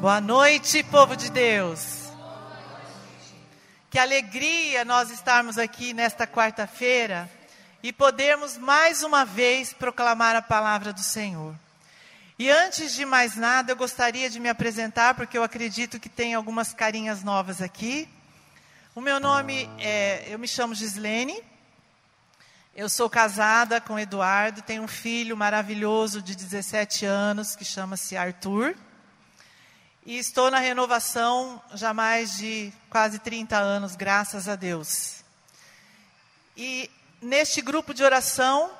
Boa noite, povo de Deus. Que alegria nós estarmos aqui nesta quarta-feira e podermos mais uma vez proclamar a palavra do Senhor. E antes de mais nada, eu gostaria de me apresentar, porque eu acredito que tem algumas carinhas novas aqui. O meu nome é, eu me chamo Gislene, eu sou casada com Eduardo, tenho um filho maravilhoso de 17 anos que chama-se Arthur. E estou na renovação já mais de quase 30 anos, graças a Deus. E neste grupo de oração,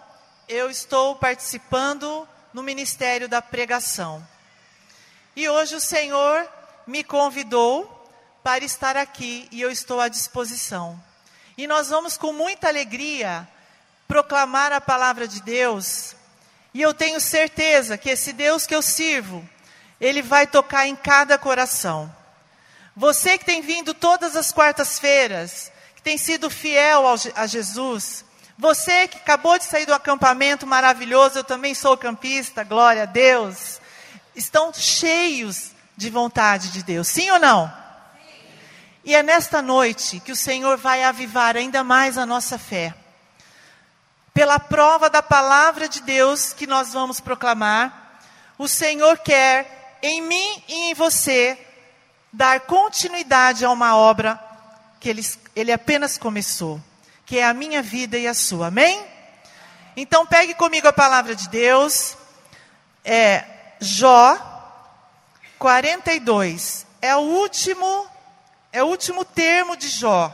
eu estou participando no ministério da pregação. E hoje o Senhor me convidou para estar aqui e eu estou à disposição. E nós vamos com muita alegria proclamar a palavra de Deus. E eu tenho certeza que esse Deus que eu sirvo, ele vai tocar em cada coração. Você que tem vindo todas as quartas-feiras, que tem sido fiel ao, a Jesus, você que acabou de sair do acampamento maravilhoso, eu também sou campista, glória a Deus, estão cheios de vontade de Deus, sim ou não? Sim. E é nesta noite que o Senhor vai avivar ainda mais a nossa fé. Pela prova da palavra de Deus que nós vamos proclamar, o Senhor quer em mim e em você, dar continuidade a uma obra que ele, ele apenas começou, que é a minha vida e a sua. Amém? Então pegue comigo a palavra de Deus. É Jó 42. É o último é o último termo de Jó.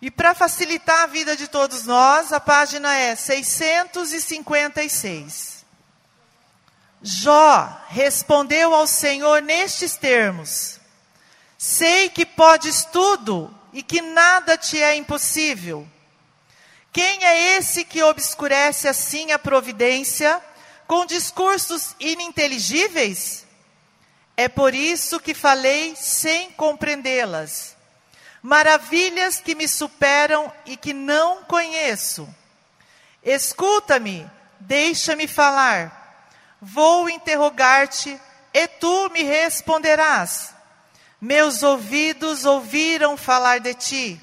E para facilitar a vida de todos nós, a página é 656. Jó respondeu ao Senhor nestes termos: Sei que podes tudo e que nada te é impossível. Quem é esse que obscurece assim a providência com discursos ininteligíveis? É por isso que falei sem compreendê-las. Maravilhas que me superam e que não conheço. Escuta-me, deixa-me falar Vou interrogar-te e tu me responderás. Meus ouvidos ouviram falar de ti,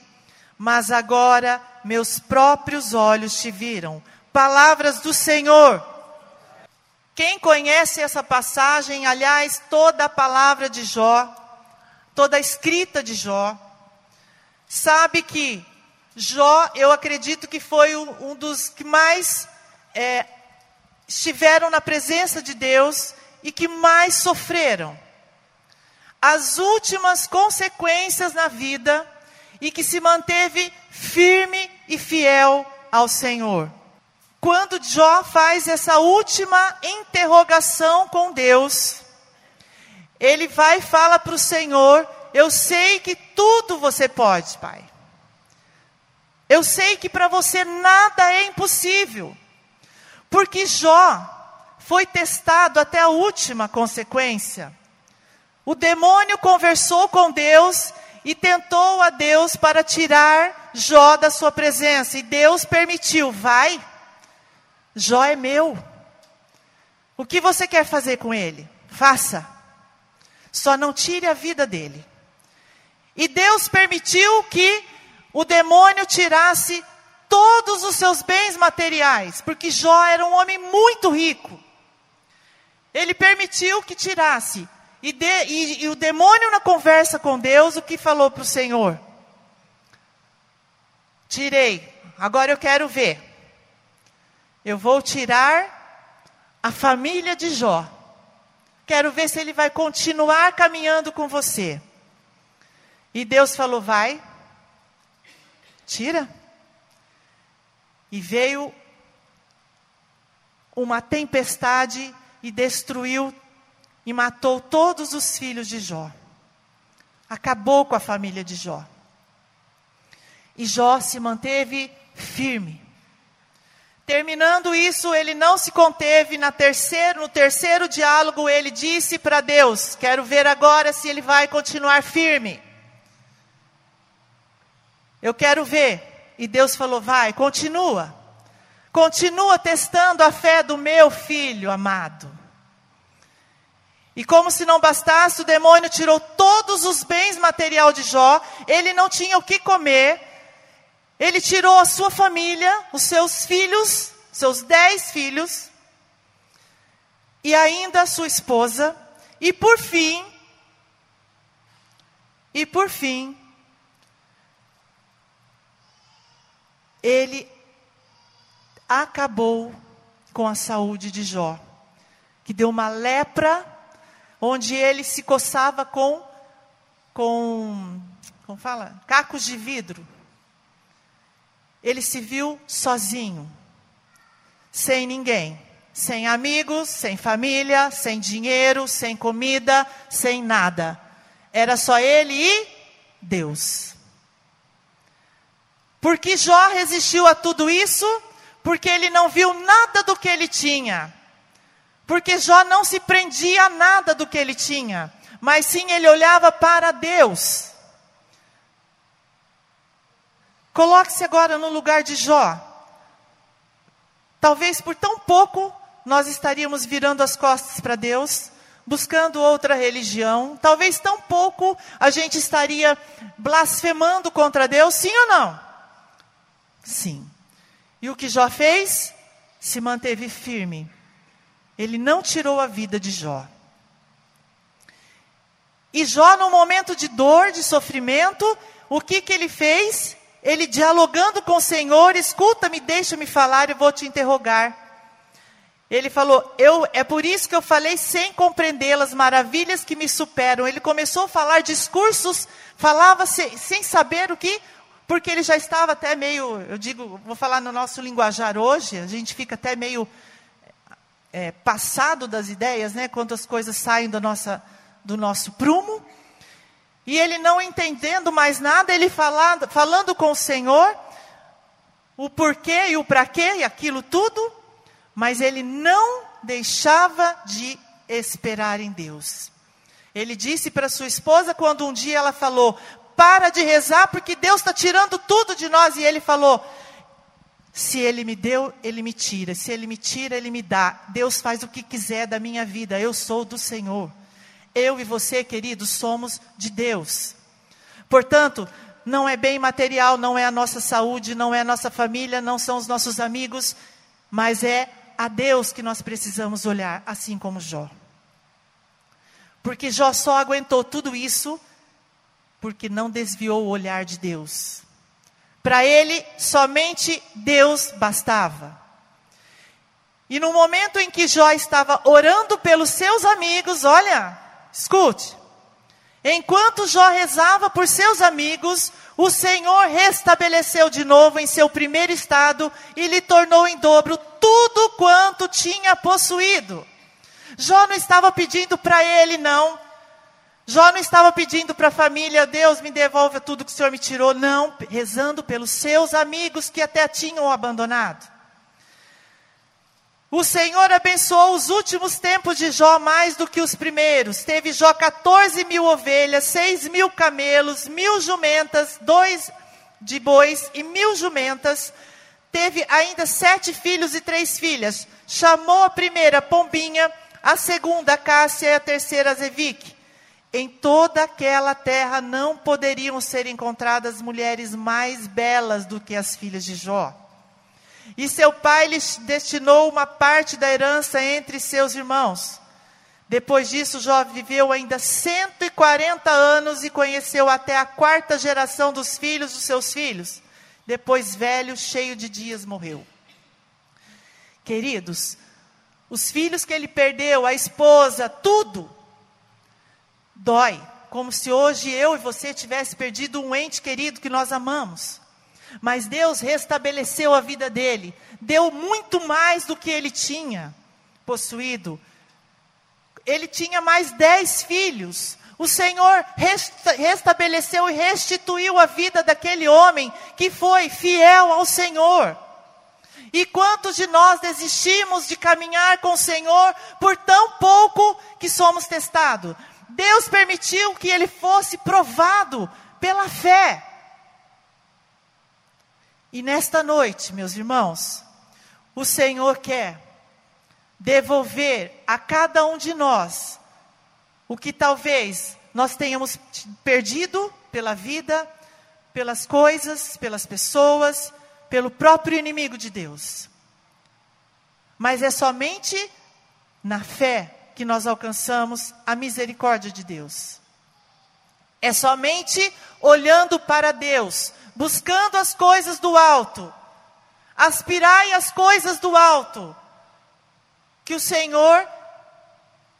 mas agora meus próprios olhos te viram. Palavras do Senhor. Quem conhece essa passagem, aliás, toda a palavra de Jó, toda a escrita de Jó, sabe que Jó, eu acredito que foi um dos que mais é, estiveram na presença de Deus e que mais sofreram. As últimas consequências na vida e que se manteve firme e fiel ao Senhor. Quando Jó faz essa última interrogação com Deus, ele vai e fala para o Senhor: Eu sei que tudo você pode, Pai. Eu sei que para você nada é impossível. Porque Jó foi testado até a última consequência. O demônio conversou com Deus e tentou a Deus para tirar Jó da sua presença. E Deus permitiu, vai, Jó é meu. O que você quer fazer com ele? Faça. Só não tire a vida dele. E Deus permitiu que o demônio tirasse todos os seus bens materiais, porque Jó era um homem muito rico. Ele permitiu que tirasse. E, de, e, e o demônio, na conversa com Deus, o que falou para o Senhor? Tirei, agora eu quero ver. Eu vou tirar a família de Jó. Quero ver se ele vai continuar caminhando com você. E Deus falou: vai, tira. E veio uma tempestade e destruiu e matou todos os filhos de Jó. Acabou com a família de Jó. E Jó se manteve firme. Terminando isso, ele não se conteve na terceiro, no terceiro diálogo, ele disse para Deus: Quero ver agora se ele vai continuar firme. Eu quero ver. E Deus falou: vai, continua. Continua testando a fé do meu filho amado. E como se não bastasse, o demônio tirou todos os bens material de Jó, ele não tinha o que comer, ele tirou a sua família, os seus filhos, seus dez filhos, e ainda a sua esposa, e por fim, e por fim, ele acabou com a saúde de Jó, que deu uma lepra, onde ele se coçava com, com, como fala, cacos de vidro. Ele se viu sozinho, sem ninguém, sem amigos, sem família, sem dinheiro, sem comida, sem nada. Era só ele e Deus. Por que Jó resistiu a tudo isso? Porque ele não viu nada do que ele tinha. Porque Jó não se prendia a nada do que ele tinha, mas sim ele olhava para Deus. Coloque-se agora no lugar de Jó. Talvez por tão pouco nós estaríamos virando as costas para Deus, buscando outra religião. Talvez tão pouco a gente estaria blasfemando contra Deus, sim ou não? Sim. E o que Jó fez? Se manteve firme. Ele não tirou a vida de Jó. E Jó, no momento de dor, de sofrimento, o que, que ele fez? Ele dialogando com o Senhor, escuta-me, deixa-me falar, eu vou te interrogar. Ele falou, eu, é por isso que eu falei sem compreendê-las, maravilhas que me superam. Ele começou a falar discursos, falava sem, sem saber o que porque ele já estava até meio, eu digo, vou falar no nosso linguajar hoje, a gente fica até meio é, passado das ideias, né? Quando as coisas saem do, nossa, do nosso prumo. E ele não entendendo mais nada, ele falando, falando com o Senhor, o porquê e o para quê e aquilo tudo, mas ele não deixava de esperar em Deus. Ele disse para sua esposa quando um dia ela falou: para de rezar porque Deus está tirando tudo de nós. E ele falou: se Ele me deu, Ele me tira. Se Ele me tira, Ele me dá. Deus faz o que quiser da minha vida. Eu sou do Senhor. Eu e você, queridos, somos de Deus. Portanto, não é bem material, não é a nossa saúde, não é a nossa família, não são os nossos amigos, mas é a Deus que nós precisamos olhar, assim como Jó. Porque Jó só aguentou tudo isso porque não desviou o olhar de Deus. Para ele, somente Deus bastava. E no momento em que Jó estava orando pelos seus amigos, olha, escute. Enquanto Jó rezava por seus amigos, o Senhor restabeleceu de novo em seu primeiro estado e lhe tornou em dobro tudo quanto tinha possuído. Jó não estava pedindo para ele, não, Jó não estava pedindo para a família, Deus me devolva tudo que o Senhor me tirou, não, rezando pelos seus amigos que até tinham abandonado. O Senhor abençoou os últimos tempos de Jó mais do que os primeiros. Teve Jó 14 mil ovelhas, 6 mil camelos, mil jumentas, dois de bois e mil jumentas. Teve ainda sete filhos e três filhas. Chamou a primeira Pombinha, a segunda Cássia e a terceira Zevique. Em toda aquela terra não poderiam ser encontradas mulheres mais belas do que as filhas de Jó. E seu pai lhes destinou uma parte da herança entre seus irmãos. Depois disso, Jó viveu ainda 140 anos e conheceu até a quarta geração dos filhos dos seus filhos. Depois, velho, cheio de dias, morreu. Queridos, os filhos que ele perdeu, a esposa, tudo, dói, como se hoje eu e você tivesse perdido um ente querido que nós amamos. Mas Deus restabeleceu a vida dele, deu muito mais do que ele tinha possuído. Ele tinha mais dez filhos. O Senhor resta restabeleceu e restituiu a vida daquele homem que foi fiel ao Senhor. E quantos de nós desistimos de caminhar com o Senhor por tão pouco que somos testados? Deus permitiu que ele fosse provado pela fé. E nesta noite, meus irmãos, o Senhor quer devolver a cada um de nós o que talvez nós tenhamos perdido pela vida, pelas coisas, pelas pessoas, pelo próprio inimigo de Deus. Mas é somente na fé que nós alcançamos a misericórdia de Deus. É somente olhando para Deus, buscando as coisas do alto, aspirai as coisas do alto, que o Senhor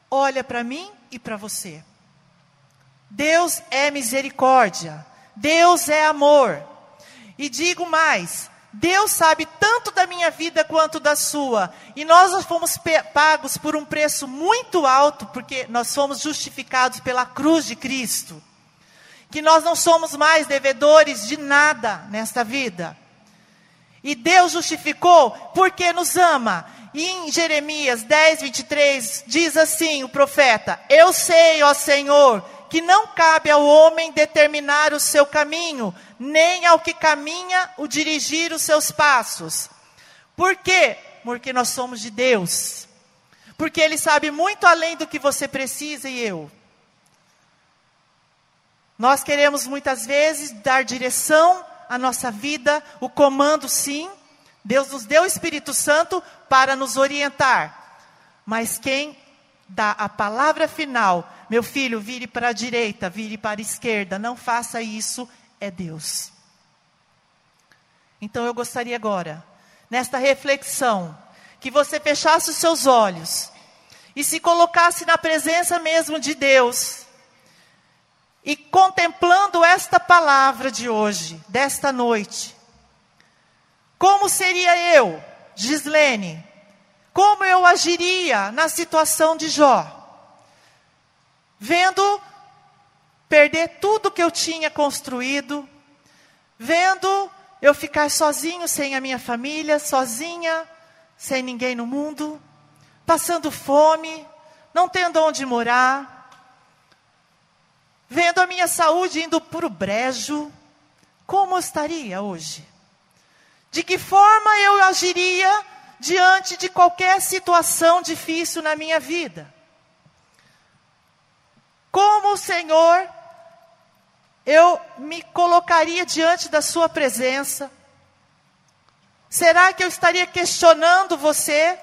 olha para mim e para você. Deus é misericórdia, Deus é amor. E digo mais, Deus sabe tanto da minha vida quanto da sua. E nós fomos pagos por um preço muito alto, porque nós fomos justificados pela cruz de Cristo. Que nós não somos mais devedores de nada nesta vida. E Deus justificou porque nos ama. E em Jeremias 10, 23, diz assim o profeta: Eu sei, ó Senhor, que não cabe ao homem determinar o seu caminho, nem ao que caminha o dirigir os seus passos. Por quê? Porque nós somos de Deus. Porque Ele sabe muito além do que você precisa e eu. Nós queremos muitas vezes dar direção à nossa vida, o comando sim. Deus nos deu o Espírito Santo para nos orientar. Mas quem dá a palavra final, meu filho, vire para a direita, vire para a esquerda, não faça isso, é Deus. Então eu gostaria agora, nesta reflexão, que você fechasse os seus olhos e se colocasse na presença mesmo de Deus. E contemplando esta palavra de hoje, desta noite, como seria eu, Gislene, como eu agiria na situação de Jó? Vendo perder tudo que eu tinha construído, vendo eu ficar sozinho, sem a minha família, sozinha, sem ninguém no mundo, passando fome, não tendo onde morar, vendo a minha saúde indo para o brejo, como eu estaria hoje? De que forma eu agiria diante de qualquer situação difícil na minha vida. Como o Senhor, eu me colocaria diante da Sua presença? Será que eu estaria questionando você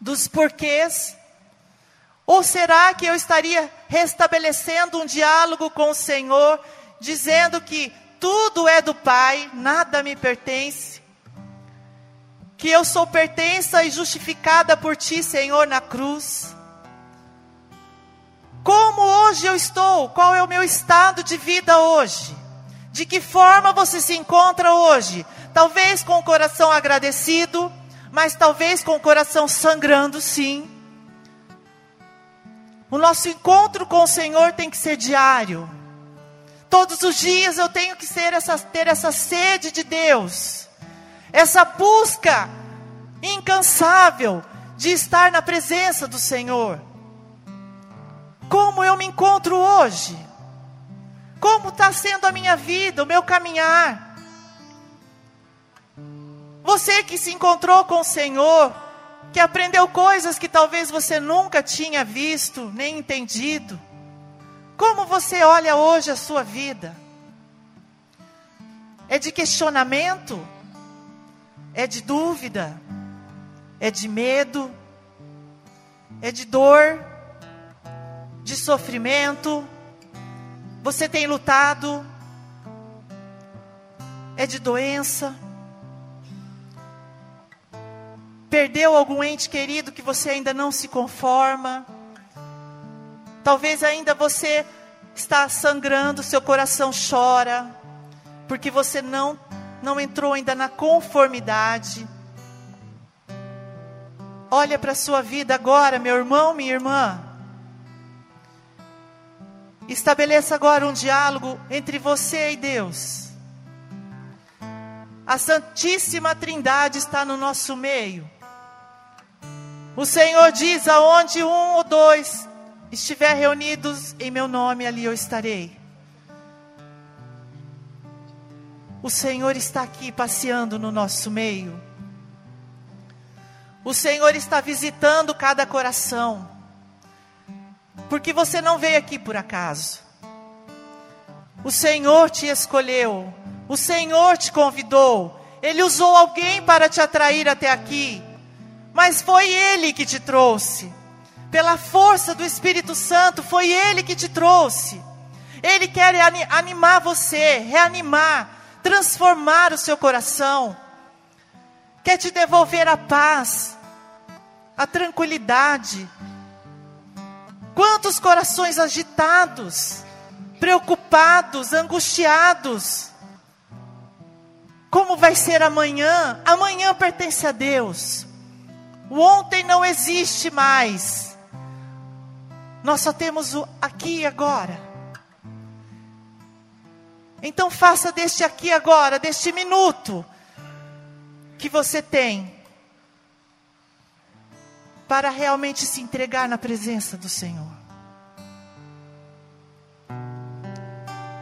dos porquês? Ou será que eu estaria restabelecendo um diálogo com o Senhor, dizendo que tudo é do Pai, nada me pertence? Que eu sou pertença e justificada por ti, Senhor, na cruz. Como hoje eu estou? Qual é o meu estado de vida hoje? De que forma você se encontra hoje? Talvez com o coração agradecido, mas talvez com o coração sangrando, sim. O nosso encontro com o Senhor tem que ser diário. Todos os dias eu tenho que essa, ter essa sede de Deus essa busca incansável de estar na presença do Senhor. Como eu me encontro hoje? Como está sendo a minha vida, o meu caminhar? Você que se encontrou com o Senhor, que aprendeu coisas que talvez você nunca tinha visto nem entendido, como você olha hoje a sua vida? É de questionamento? É de dúvida, é de medo, é de dor, de sofrimento. Você tem lutado, é de doença. Perdeu algum ente querido que você ainda não se conforma. Talvez ainda você está sangrando, seu coração chora, porque você não não entrou ainda na conformidade. Olha para a sua vida agora, meu irmão, minha irmã. Estabeleça agora um diálogo entre você e Deus. A Santíssima Trindade está no nosso meio. O Senhor diz: aonde um ou dois estiver reunidos em meu nome, ali eu estarei. O Senhor está aqui passeando no nosso meio. O Senhor está visitando cada coração. porque você não veio aqui por acaso. O Senhor te escolheu, o Senhor te convidou, Ele usou alguém para te atrair até aqui, mas foi Ele que te trouxe, pela força do Espírito Santo, foi Ele que te trouxe. Ele quer animar você, reanimar, transformar o seu coração, quer te devolver a paz, a tranquilidade. Quantos corações agitados, preocupados, angustiados. Como vai ser amanhã? Amanhã pertence a Deus. O ontem não existe mais. Nós só temos o aqui e agora. Então faça deste aqui agora, deste minuto que você tem para realmente se entregar na presença do Senhor.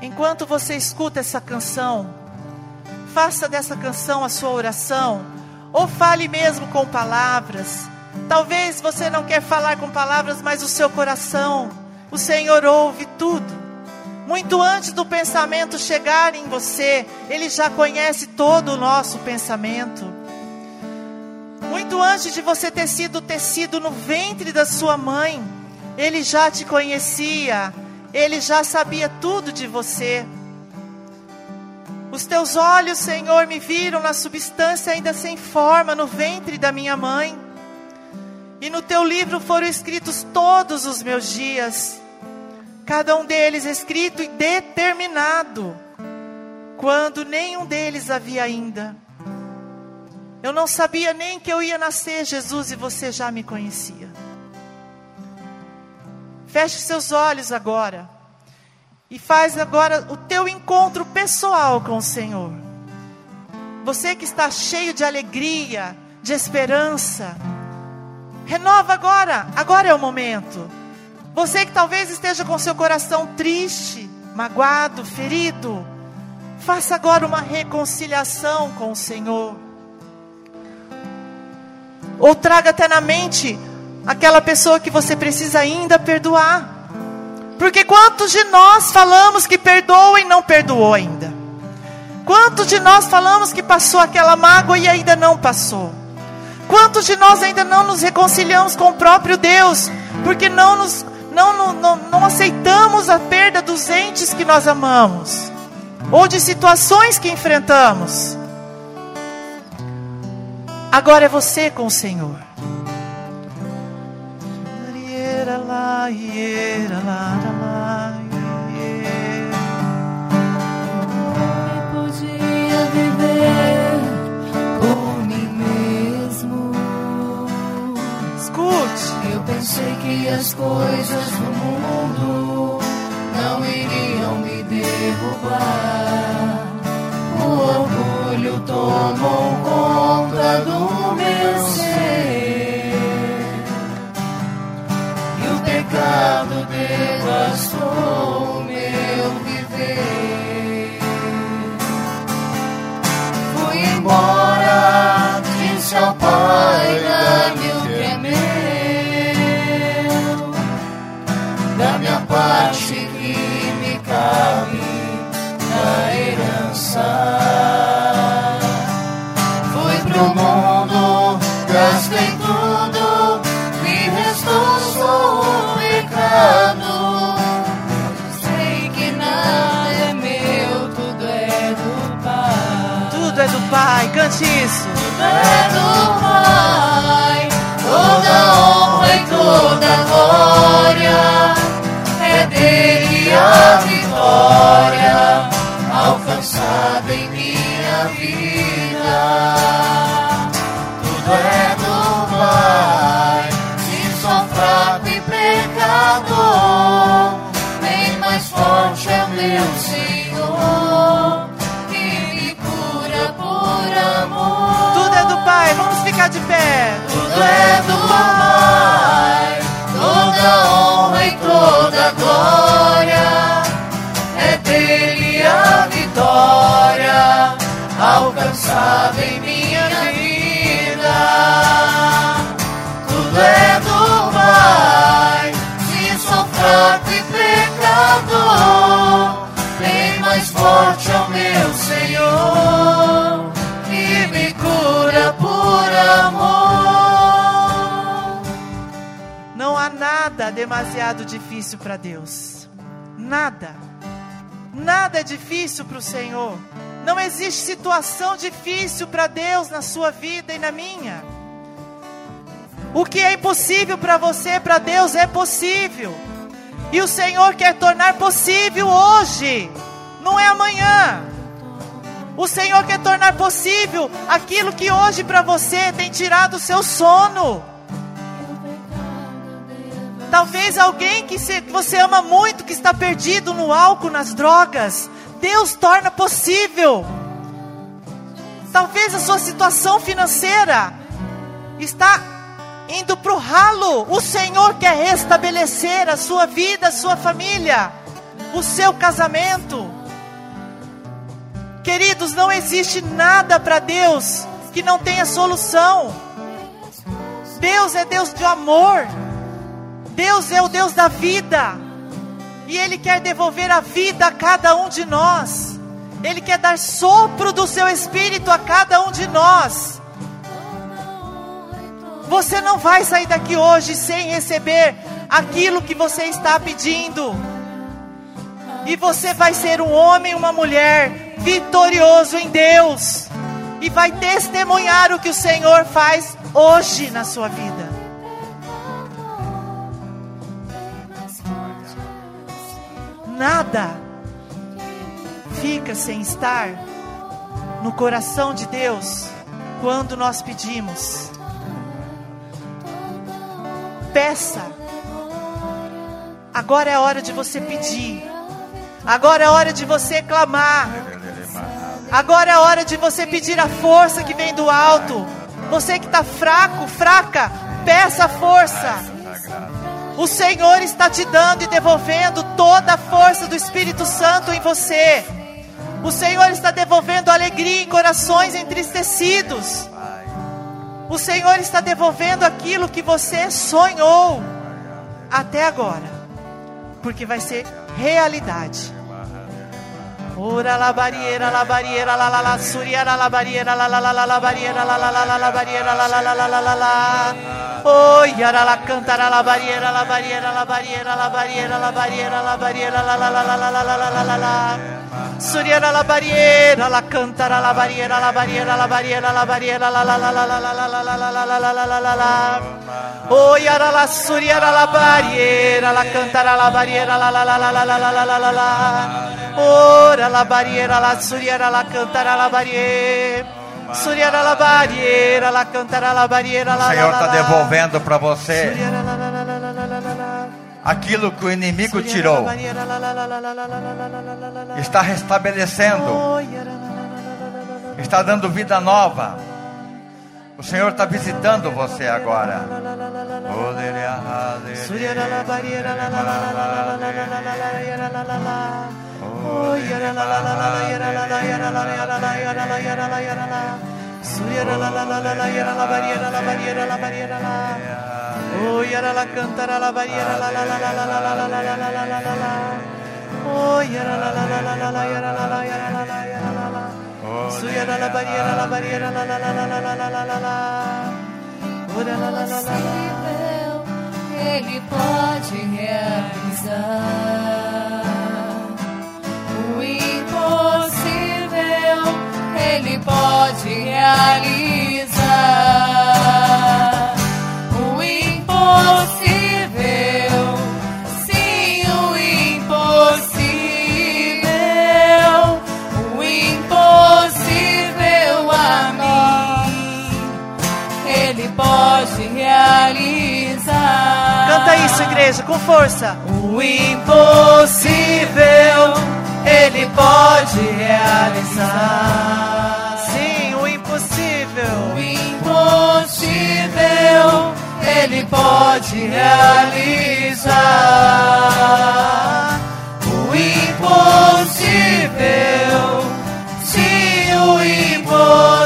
Enquanto você escuta essa canção, faça dessa canção a sua oração, ou fale mesmo com palavras. Talvez você não quer falar com palavras, mas o seu coração, o Senhor ouve tudo. Muito antes do pensamento chegar em você, Ele já conhece todo o nosso pensamento. Muito antes de você ter sido tecido no ventre da sua mãe, Ele já te conhecia ele já sabia tudo de você. Os teus olhos, Senhor, me viram na substância ainda sem forma, no ventre da minha mãe. E no teu livro foram escritos todos os meus dias, cada um deles escrito e determinado, quando nenhum deles havia ainda. Eu não sabia nem que eu ia nascer, Jesus, e você já me conhecia. Feche seus olhos agora. E faz agora o teu encontro pessoal com o Senhor. Você que está cheio de alegria, de esperança. Renova agora. Agora é o momento. Você que talvez esteja com seu coração triste, magoado, ferido. Faça agora uma reconciliação com o Senhor. Ou traga até na mente aquela pessoa que você precisa ainda perdoar. Porque quantos de nós falamos que perdoa e não perdoou ainda? Quantos de nós falamos que passou aquela mágoa e ainda não passou? Quantos de nós ainda não nos reconciliamos com o próprio Deus, porque não, nos, não, não, não, aceitamos a perda dos entes que nós amamos, ou de situações que enfrentamos? Agora é você com o Senhor pensei que as coisas do mundo não iriam me derrubar. O orgulho tomou conta do meu ser. pecado devastou meu viver. Fui embora, disse ao Pai, parte que me cabe da herança. Fui pro mundo, gastei tudo, me restou só pecado. Sei que nada é meu, tudo é do Pai. Tudo é do Pai, cante isso. Tudo é do Pai. Toda honra e toda glória dele a vitória alcançada em minha vida. ao meu Senhor e me cura por amor. Não há nada demasiado difícil para Deus. Nada. Nada é difícil para o Senhor. Não existe situação difícil para Deus na sua vida e na minha. O que é impossível para você, para Deus é possível. E o Senhor quer tornar possível hoje não é amanhã. O Senhor quer tornar possível aquilo que hoje para você tem tirado o seu sono. Talvez alguém que você ama muito, que está perdido no álcool, nas drogas, Deus torna possível. Talvez a sua situação financeira está indo para o ralo. O Senhor quer restabelecer a sua vida, a sua família, o seu casamento. Queridos, não existe nada para Deus que não tenha solução. Deus é Deus de amor. Deus é o Deus da vida. E Ele quer devolver a vida a cada um de nós. Ele quer dar sopro do seu espírito a cada um de nós. Você não vai sair daqui hoje sem receber aquilo que você está pedindo. E você vai ser um homem, uma mulher vitorioso em Deus. E vai testemunhar o que o Senhor faz hoje na sua vida. Nada fica sem estar no coração de Deus quando nós pedimos. Peça. Agora é hora de você pedir. Agora é hora de você clamar. Agora é a hora de você pedir a força que vem do alto. Você que está fraco, fraca, peça força. O Senhor está te dando e devolvendo toda a força do Espírito Santo em você. O Senhor está devolvendo alegria em corações entristecidos. O Senhor está devolvendo aquilo que você sonhou até agora, porque vai ser realidade. Ora la barriera, la barriera, la la la suriera, la barriera, la la la la la barriera, la la la la la barriera, la la la la la la la. Oh, yara la cantara la barriera, la barriera, la barriera, la barriera, la barriera, la barriera, la la la la la la la la la la. Suriera la barriera, la cantara la barriera, la barriera, la barriera, la barriera, la la la la la la la la la la la la la la la la. Oh, yara la suriera la barriera, la cantara la barriera, la la la la la la la la la la. Ora la barriera, la suriera, la cantara la barriera. Suriera la barriera, la cantara la barriera, la O la Senhor la está la. devolvendo para você aquilo que o inimigo tirou, está restabelecendo, está dando vida nova. O Senhor está visitando você agora. Oh, yara la la la la la, la la, la, la, la, la, la. La la la la la, yara la la la la. Oh, la la la la la la la la la la la la la la. Oh, barriera, la la la la la la la la la la. Ora la la la la la. Ele pode realizar o impossível. Ele pode realizar com força. O impossível ele pode realizar. Sim, o impossível. O impossível ele pode realizar. O impossível, sim, o impossível,